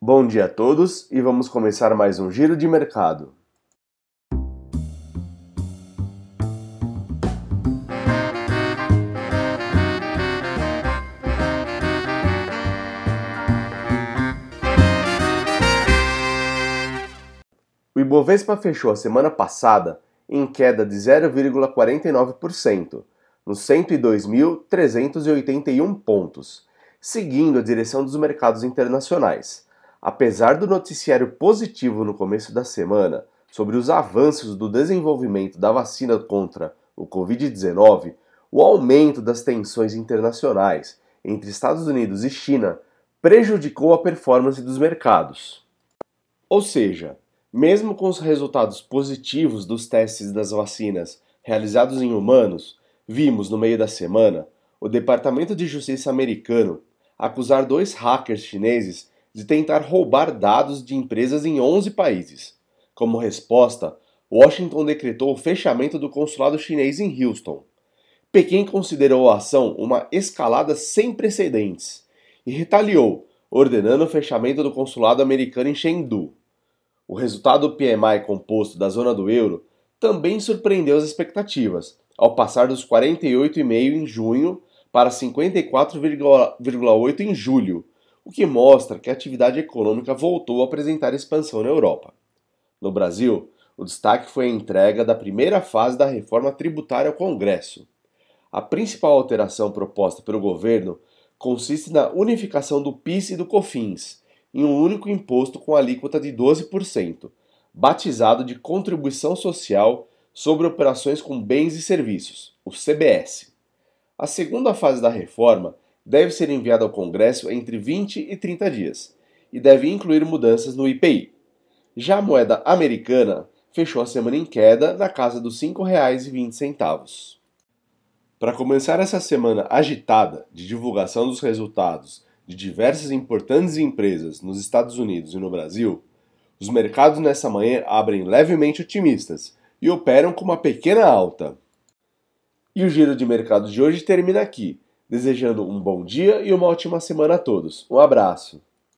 Bom dia a todos e vamos começar mais um giro de mercado. O Ibovespa fechou a semana passada em queda de 0,49%, nos 102.381 pontos, seguindo a direção dos mercados internacionais. Apesar do noticiário positivo no começo da semana sobre os avanços do desenvolvimento da vacina contra o Covid-19, o aumento das tensões internacionais entre Estados Unidos e China prejudicou a performance dos mercados. Ou seja, mesmo com os resultados positivos dos testes das vacinas realizados em humanos, vimos no meio da semana o Departamento de Justiça americano acusar dois hackers chineses de tentar roubar dados de empresas em 11 países. Como resposta, Washington decretou o fechamento do consulado chinês em Houston. Pequim considerou a ação uma escalada sem precedentes e retaliou, ordenando o fechamento do consulado americano em Chengdu. O resultado do PMI composto da zona do euro também surpreendeu as expectativas, ao passar dos 48,5 em junho para 54,8 em julho, o que mostra que a atividade econômica voltou a apresentar expansão na Europa. No Brasil, o destaque foi a entrega da primeira fase da reforma tributária ao Congresso. A principal alteração proposta pelo governo consiste na unificação do PIS e do COFINS, em um único imposto com alíquota de 12%, batizado de Contribuição Social sobre Operações com Bens e Serviços, o CBS. A segunda fase da reforma deve ser enviada ao Congresso entre 20 e 30 dias e deve incluir mudanças no IPI. Já a moeda americana fechou a semana em queda na casa dos R$ 5,20. Para começar essa semana agitada de divulgação dos resultados de diversas importantes empresas nos Estados Unidos e no Brasil, os mercados nessa manhã abrem levemente otimistas e operam com uma pequena alta. E o giro de mercado de hoje termina aqui, desejando um bom dia e uma ótima semana a todos. Um abraço!